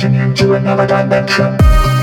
taking you to another dimension.